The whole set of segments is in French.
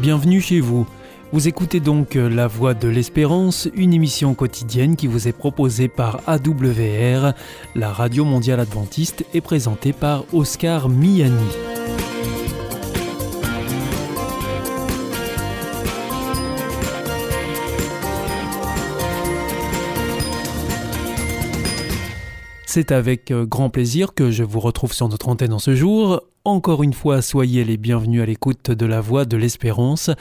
Bienvenue chez vous. Vous écoutez donc La Voix de l'Espérance, une émission quotidienne qui vous est proposée par AWR, la radio mondiale adventiste, et présentée par Oscar Miani. C'est avec euh, grand plaisir que je vous retrouve sur notre antenne en ce jour. Encore une fois, soyez les bienvenus à l'écoute de la Voix de l'Espérance,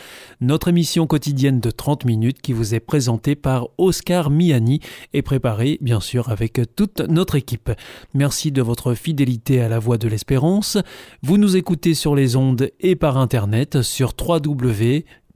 notre émission quotidienne de 30 minutes qui vous est présentée par Oscar Miani et préparée bien sûr avec toute notre équipe. Merci de votre fidélité à la Voix de l'Espérance. Vous nous écoutez sur les ondes et par internet sur www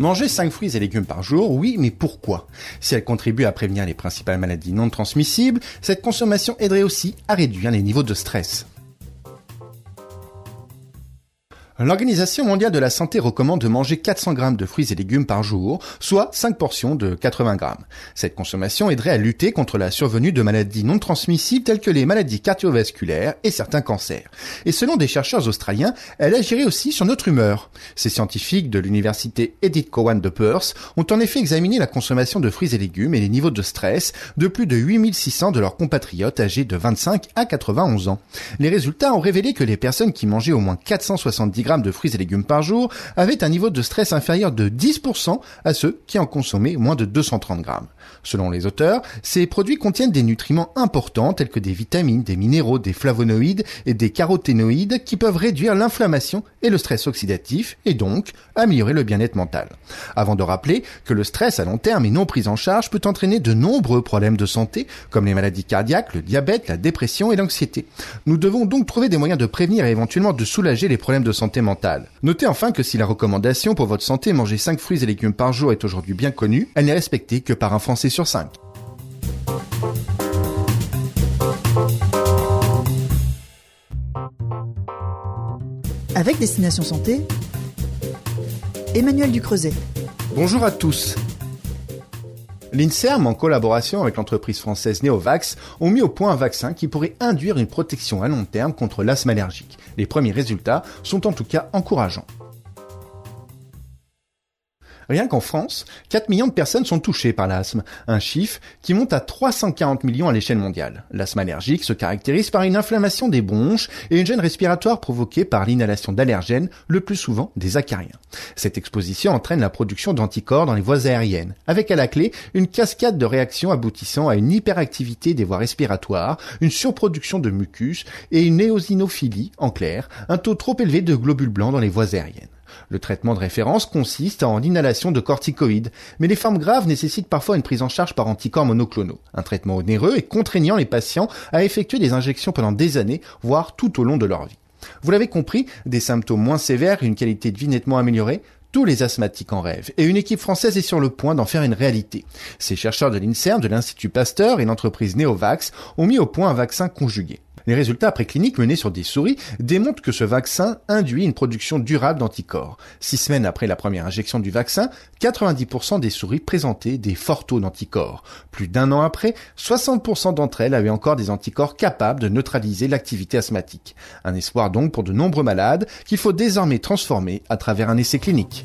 Manger 5 fruits et légumes par jour, oui, mais pourquoi? Si elle contribue à prévenir les principales maladies non transmissibles, cette consommation aiderait aussi à réduire les niveaux de stress. L'Organisation mondiale de la santé recommande de manger 400 grammes de fruits et légumes par jour, soit 5 portions de 80 grammes. Cette consommation aiderait à lutter contre la survenue de maladies non transmissibles telles que les maladies cardiovasculaires et certains cancers. Et selon des chercheurs australiens, elle agirait aussi sur notre humeur. Ces scientifiques de l'université Edith Cowan de Perth ont en effet examiné la consommation de fruits et légumes et les niveaux de stress de plus de 8600 de leurs compatriotes âgés de 25 à 91 ans. Les résultats ont révélé que les personnes qui mangeaient au moins 470 grammes de fruits et légumes par jour avaient un niveau de stress inférieur de 10% à ceux qui en consommaient moins de 230 grammes. Selon les auteurs, ces produits contiennent des nutriments importants tels que des vitamines, des minéraux, des flavonoïdes et des caroténoïdes qui peuvent réduire l'inflammation et le stress oxydatif et donc améliorer le bien-être mental. Avant de rappeler que le stress à long terme et non pris en charge peut entraîner de nombreux problèmes de santé comme les maladies cardiaques, le diabète, la dépression et l'anxiété. Nous devons donc trouver des moyens de prévenir et éventuellement de soulager les problèmes de santé mentale. Notez enfin que si la recommandation pour votre santé manger 5 fruits et légumes par jour est aujourd'hui bien connue, elle n'est respectée que par un Français sur 5. Avec Destination Santé, Emmanuel Ducreuset. Bonjour à tous. L'INSERM, en collaboration avec l'entreprise française Neovax, ont mis au point un vaccin qui pourrait induire une protection à long terme contre l'asthme allergique. Les premiers résultats sont en tout cas encourageants. Rien qu'en France, 4 millions de personnes sont touchées par l'asthme, un chiffre qui monte à 340 millions à l'échelle mondiale. L'asthme allergique se caractérise par une inflammation des bronches et une gêne respiratoire provoquée par l'inhalation d'allergènes, le plus souvent des acariens. Cette exposition entraîne la production d'anticorps dans les voies aériennes, avec à la clé une cascade de réactions aboutissant à une hyperactivité des voies respiratoires, une surproduction de mucus et une éosinophilie, en clair, un taux trop élevé de globules blancs dans les voies aériennes. Le traitement de référence consiste en l'inhalation de corticoïdes, mais les formes graves nécessitent parfois une prise en charge par anticorps monoclonaux, un traitement onéreux et contraignant les patients à effectuer des injections pendant des années, voire tout au long de leur vie. Vous l'avez compris, des symptômes moins sévères et une qualité de vie nettement améliorée, tous les asthmatiques en rêvent, et une équipe française est sur le point d'en faire une réalité. Ces chercheurs de l'INSERM, de l'Institut Pasteur et l'entreprise Neovax ont mis au point un vaccin conjugué. Les résultats précliniques menés sur des souris démontrent que ce vaccin induit une production durable d'anticorps. Six semaines après la première injection du vaccin, 90% des souris présentaient des forts taux d'anticorps. Plus d'un an après, 60% d'entre elles avaient encore des anticorps capables de neutraliser l'activité asthmatique. Un espoir donc pour de nombreux malades qu'il faut désormais transformer à travers un essai clinique.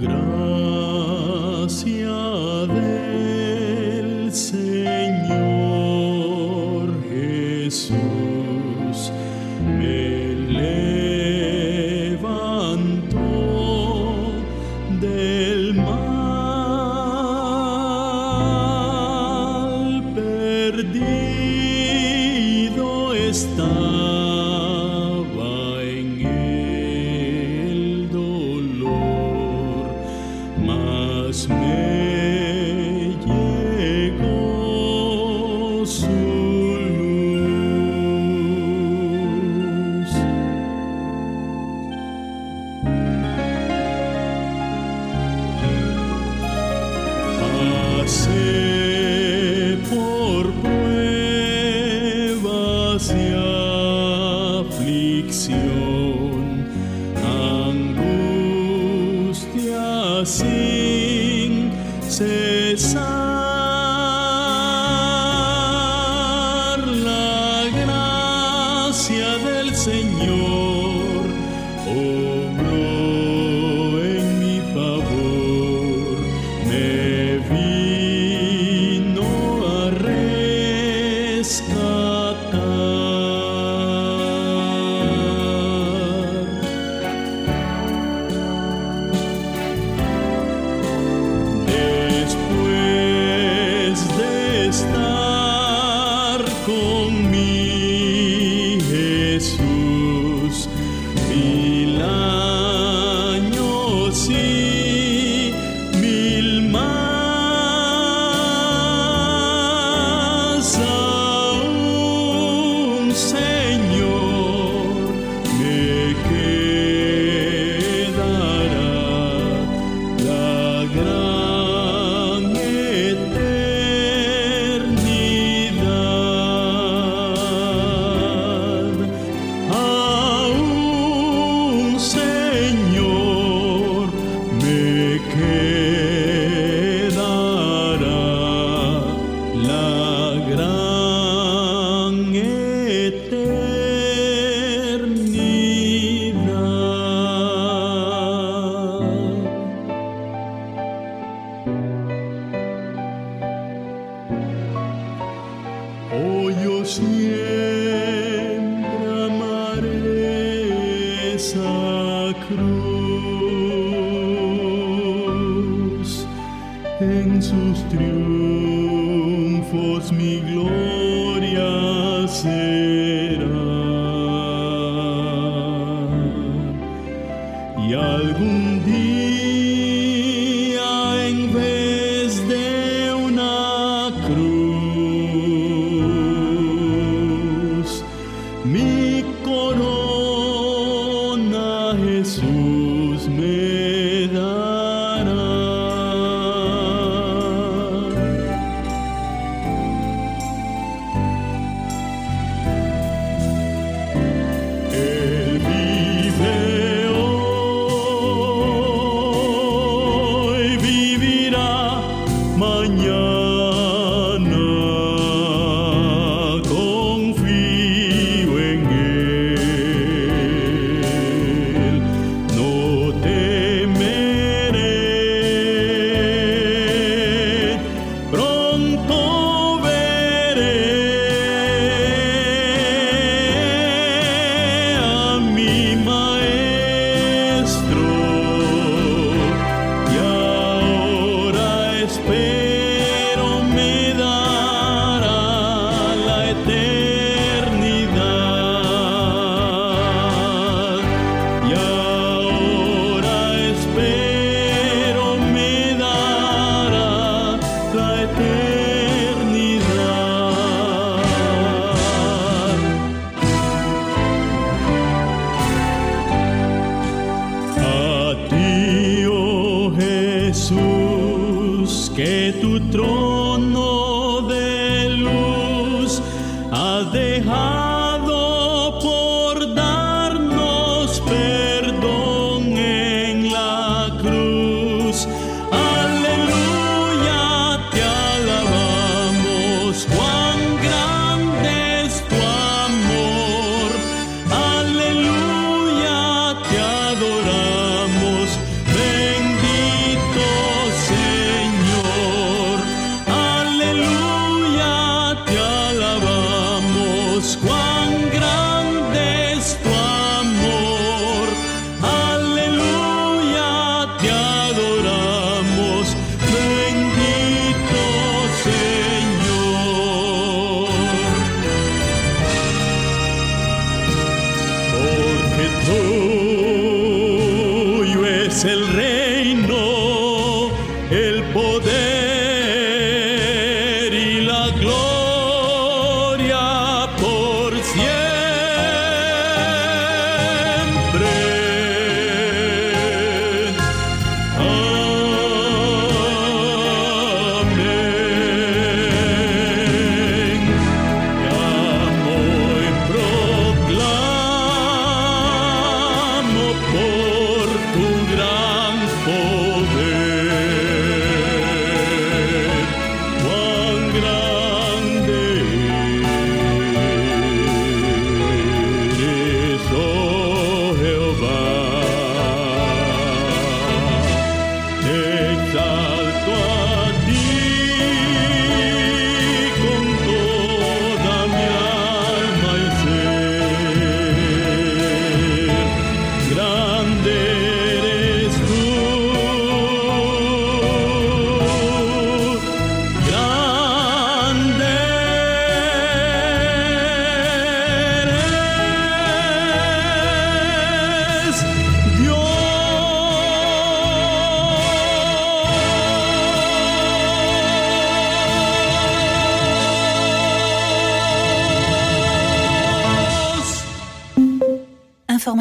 grão. see. Jesús, que tu trono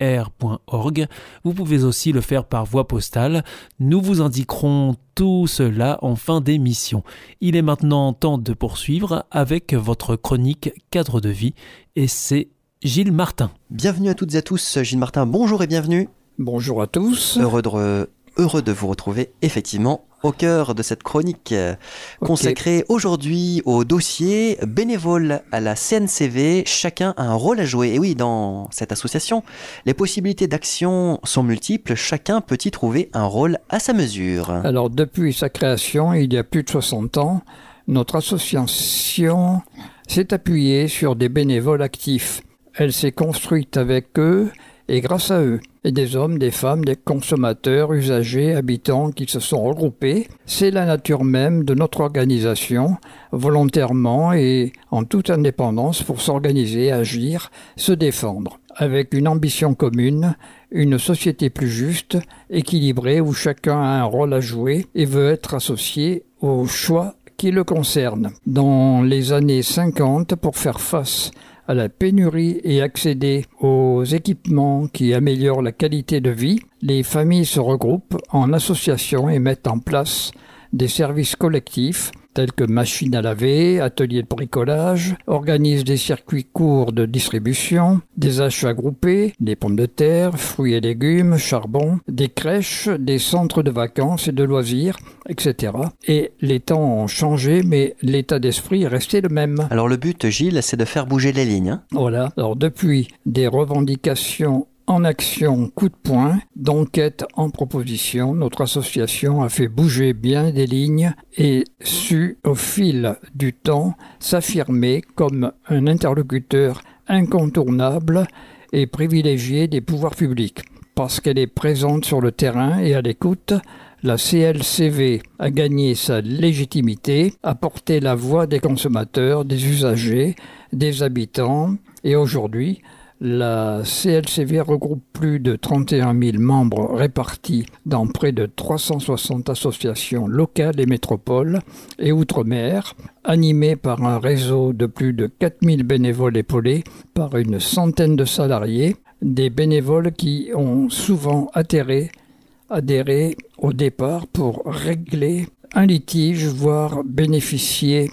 r.org. Vous pouvez aussi le faire par voie postale. Nous vous indiquerons tout cela en fin d'émission. Il est maintenant temps de poursuivre avec votre chronique cadre de vie et c'est Gilles Martin. Bienvenue à toutes et à tous, Gilles Martin, bonjour et bienvenue. Bonjour à tous. Heureux de, heureux de vous retrouver effectivement au cœur de cette chronique euh, consacrée aujourd'hui au dossier bénévole à la CNCV. Chacun a un rôle à jouer. Et oui, dans cette association, les possibilités d'action sont multiples. Chacun peut y trouver un rôle à sa mesure. Alors, depuis sa création, il y a plus de 60 ans, notre association s'est appuyée sur des bénévoles actifs. Elle s'est construite avec eux et grâce à eux. Et des hommes, des femmes, des consommateurs, usagers, habitants qui se sont regroupés. C'est la nature même de notre organisation, volontairement et en toute indépendance pour s'organiser, agir, se défendre, avec une ambition commune, une société plus juste, équilibrée où chacun a un rôle à jouer et veut être associé aux choix qui le concernent. Dans les années 50, pour faire face à la pénurie et accéder aux équipements qui améliorent la qualité de vie, les familles se regroupent en associations et mettent en place des services collectifs tels que machines à laver, ateliers de bricolage, organisent des circuits courts de distribution, des achats groupés, des pommes de terre, fruits et légumes, charbon, des crèches, des centres de vacances et de loisirs, etc. Et les temps ont changé, mais l'état d'esprit est resté le même. Alors le but, Gilles, c'est de faire bouger les lignes. Hein? Voilà. Alors depuis des revendications en action coup de poing, d'enquête en proposition, notre association a fait bouger bien des lignes et su, au fil du temps, s'affirmer comme un interlocuteur incontournable et privilégié des pouvoirs publics. Parce qu'elle est présente sur le terrain et à l'écoute, la CLCV a gagné sa légitimité, a porté la voix des consommateurs, des usagers, des habitants, et aujourd'hui, la CLCV regroupe plus de 31 000 membres répartis dans près de 360 associations locales et métropoles et outre-mer, animées par un réseau de plus de 4 000 bénévoles épaulés par une centaine de salariés, des bénévoles qui ont souvent adhéré au départ pour régler un litige, voire bénéficier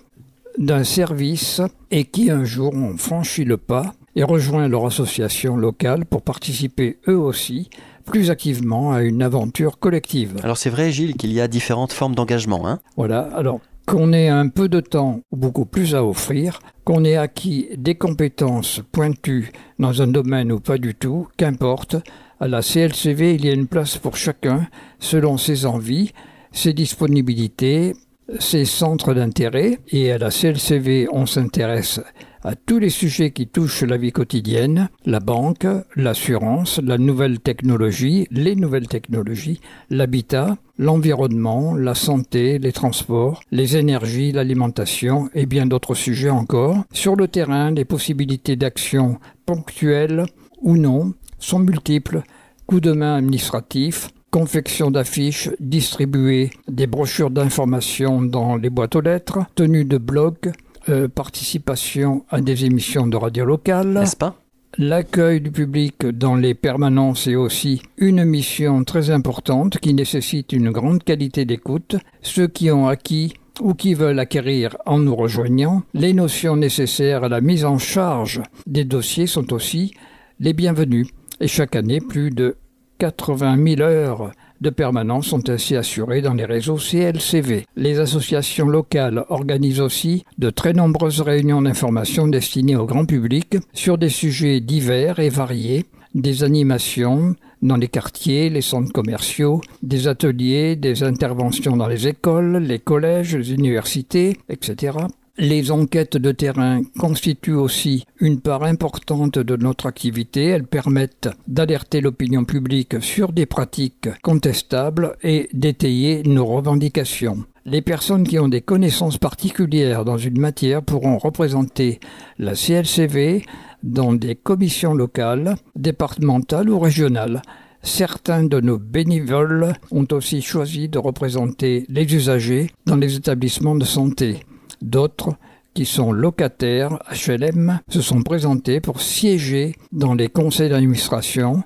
d'un service et qui un jour ont franchi le pas et rejoint leur association locale pour participer eux aussi plus activement à une aventure collective. Alors c'est vrai Gilles qu'il y a différentes formes d'engagement. Hein voilà, alors qu'on ait un peu de temps ou beaucoup plus à offrir, qu'on ait acquis des compétences pointues dans un domaine ou pas du tout, qu'importe, à la CLCV il y a une place pour chacun selon ses envies, ses disponibilités, ses centres d'intérêt, et à la CLCV on s'intéresse à tous les sujets qui touchent la vie quotidienne, la banque, l'assurance, la nouvelle technologie, les nouvelles technologies, l'habitat, l'environnement, la santé, les transports, les énergies, l'alimentation et bien d'autres sujets encore. Sur le terrain, les possibilités d'action ponctuelles ou non sont multiples. Coup de main administratif, confection d'affiches, distribuer des brochures d'information dans les boîtes aux lettres, tenue de blogs, euh, participation à des émissions de radio. N'est-ce pas? L'accueil du public dans les permanences est aussi une mission très importante qui nécessite une grande qualité d'écoute. Ceux qui ont acquis ou qui veulent acquérir en nous rejoignant, les notions nécessaires à la mise en charge des dossiers sont aussi les bienvenus. Et chaque année, plus de 80 000 heures de permanence sont ainsi assurées dans les réseaux CLCV. Les associations locales organisent aussi de très nombreuses réunions d'information destinées au grand public sur des sujets divers et variés, des animations dans les quartiers, les centres commerciaux, des ateliers, des interventions dans les écoles, les collèges, les universités, etc. Les enquêtes de terrain constituent aussi une part importante de notre activité. Elles permettent d'alerter l'opinion publique sur des pratiques contestables et d'étayer nos revendications. Les personnes qui ont des connaissances particulières dans une matière pourront représenter la CLCV dans des commissions locales, départementales ou régionales. Certains de nos bénévoles ont aussi choisi de représenter les usagers dans les établissements de santé. D'autres, qui sont locataires HLM, se sont présentés pour siéger dans les conseils d'administration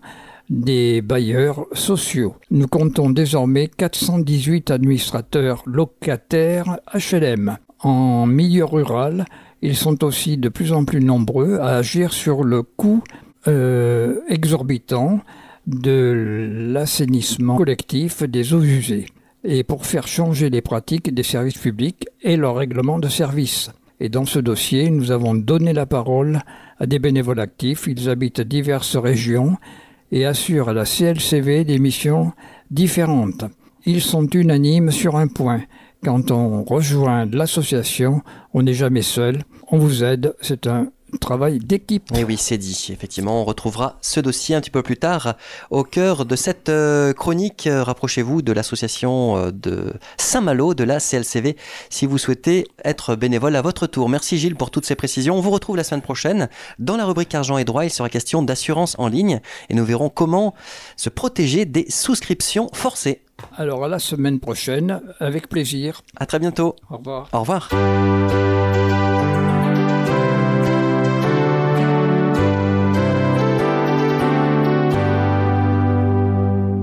des bailleurs sociaux. Nous comptons désormais 418 administrateurs locataires HLM. En milieu rural, ils sont aussi de plus en plus nombreux à agir sur le coût euh, exorbitant de l'assainissement collectif des eaux usées et pour faire changer les pratiques des services publics et leur règlement de service. Et dans ce dossier, nous avons donné la parole à des bénévoles actifs. Ils habitent diverses régions et assurent à la CLCV des missions différentes. Ils sont unanimes sur un point. Quand on rejoint l'association, on n'est jamais seul. On vous aide. C'est un travail d'équipe. Et oui, c'est dit. Effectivement, on retrouvera ce dossier un petit peu plus tard au cœur de cette euh, chronique. Euh, rapprochez-vous de l'association euh, de Saint-Malo, de la CLCV, si vous souhaitez être bénévole à votre tour. Merci Gilles pour toutes ces précisions. On vous retrouve la semaine prochaine. Dans la rubrique Argent et droit, il sera question d'assurance en ligne et nous verrons comment se protéger des souscriptions forcées. Alors à la semaine prochaine, avec plaisir. À très bientôt. Au revoir. Au revoir.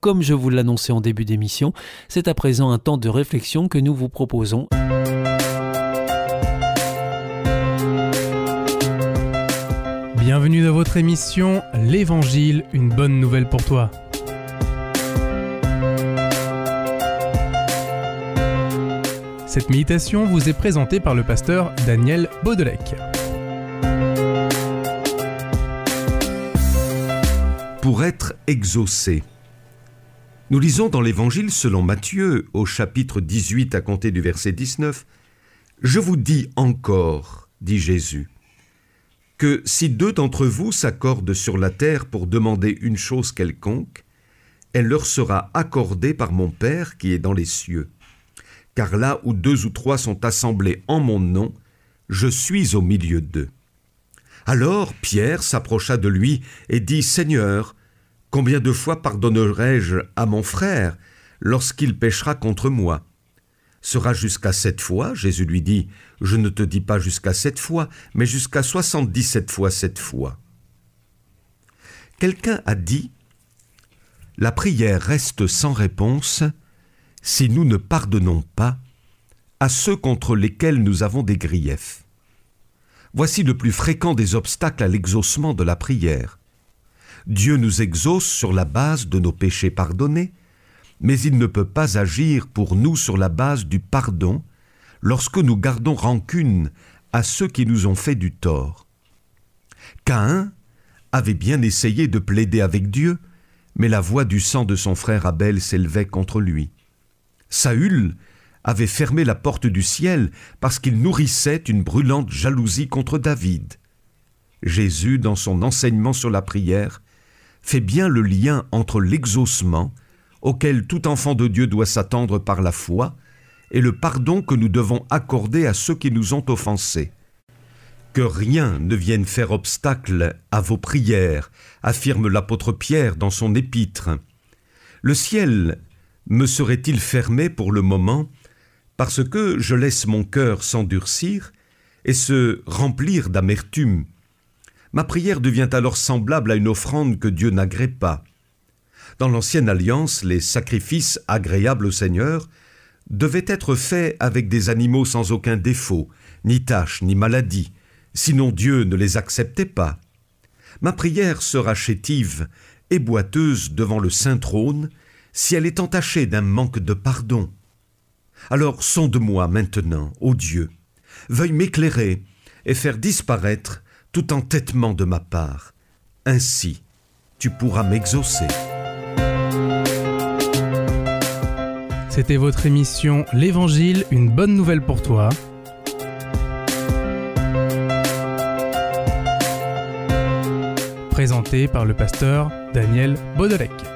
Comme je vous l'annonçais en début d'émission, c'est à présent un temps de réflexion que nous vous proposons. Bienvenue dans votre émission L'Évangile, une bonne nouvelle pour toi. Cette méditation vous est présentée par le pasteur Daniel Baudelec. Pour être exaucé. Nous lisons dans l'Évangile selon Matthieu au chapitre 18 à compter du verset 19, Je vous dis encore, dit Jésus, que si deux d'entre vous s'accordent sur la terre pour demander une chose quelconque, elle leur sera accordée par mon Père qui est dans les cieux car là où deux ou trois sont assemblés en mon nom, je suis au milieu d'eux. Alors Pierre s'approcha de lui et dit, Seigneur, combien de fois pardonnerai-je à mon frère lorsqu'il péchera contre moi? Sera jusqu'à sept fois? Jésus lui dit, Je ne te dis pas jusqu'à sept fois, mais jusqu'à soixante-dix-sept fois sept fois. Quelqu'un a dit, La prière reste sans réponse si nous ne pardonnons pas à ceux contre lesquels nous avons des griefs. Voici le plus fréquent des obstacles à l'exaucement de la prière. Dieu nous exauce sur la base de nos péchés pardonnés, mais il ne peut pas agir pour nous sur la base du pardon lorsque nous gardons rancune à ceux qui nous ont fait du tort. Caïn avait bien essayé de plaider avec Dieu, mais la voix du sang de son frère Abel s'élevait contre lui. Saül avait fermé la porte du ciel parce qu'il nourrissait une brûlante jalousie contre David. Jésus, dans son enseignement sur la prière, fait bien le lien entre l'exaucement, auquel tout enfant de Dieu doit s'attendre par la foi, et le pardon que nous devons accorder à ceux qui nous ont offensés. Que rien ne vienne faire obstacle à vos prières, affirme l'apôtre Pierre dans son épître. Le ciel me serait-il fermé pour le moment parce que je laisse mon cœur s'endurcir et se remplir d'amertume? Ma prière devient alors semblable à une offrande que Dieu n'agrée pas. Dans l'ancienne alliance, les sacrifices agréables au Seigneur devaient être faits avec des animaux sans aucun défaut, ni tache, ni maladie, sinon Dieu ne les acceptait pas. Ma prière sera chétive et boiteuse devant le saint trône, si elle est entachée d'un manque de pardon. Alors sonde-moi maintenant, ô Dieu, veuille m'éclairer et faire disparaître tout entêtement de ma part. Ainsi, tu pourras m'exaucer. C'était votre émission L'Évangile, une bonne nouvelle pour toi. Présentée par le pasteur Daniel Baudelec.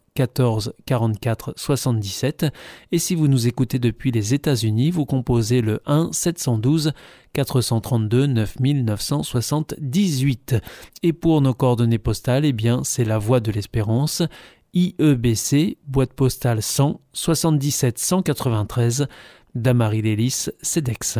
14 44 77 et si vous nous écoutez depuis les États-Unis, vous composez le 1 712 432 9978 et pour nos coordonnées postales, eh bien c'est la Voie de l'Espérance IEBC boîte postale 100 77 193 Damary Lélis CEDEX.